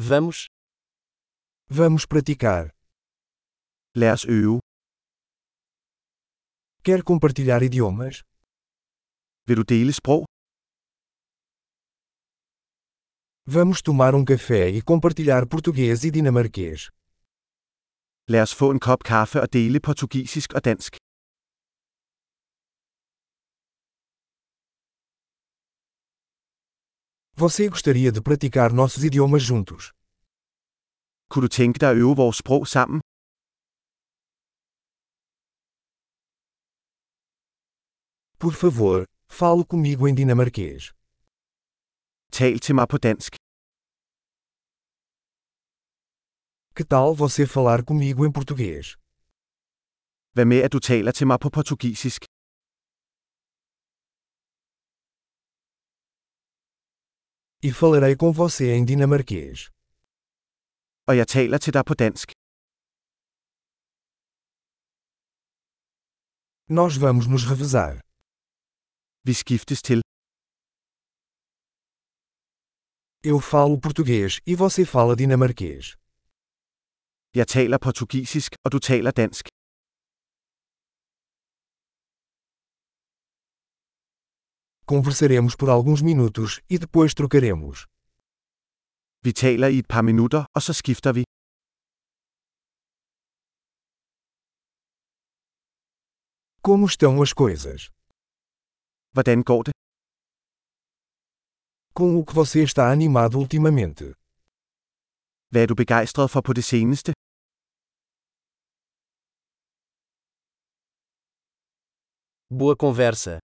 Vamos. Vamos praticar. Lad os øve. Quer compartilhar idiomas? Vil du dele sprog? Vamos tomar um café e compartilhar português e dinamarquês. Lad os få en kop kaffe og dele portugisisk og dansk. Você gostaria de praticar nossos idiomas juntos? Kunne du tænke dig at øve vores sprog sammen? Por favor, fale comigo em dinamarquês. Tal til mig på dansk. Que tal você falar comigo em português? Hvad med at du taler til mig på portugisisk? E falarei com você em dinamarquês. Og jeg taler til dig på dansk. Nós vamos nos revezar. Vi skiftes til. Eu falo português e você fala dinamarquês. Jeg taler portugisisk, og du taler dansk. Conversaremos por alguns minutos e depois trocaremos. Vi taler i et par minutter, og så skifter vi. Como estão as coisas? Hvordan går det? Com o que você está animado ultimamente? Hvad er du begejstret for på det seneste? Boa conversa.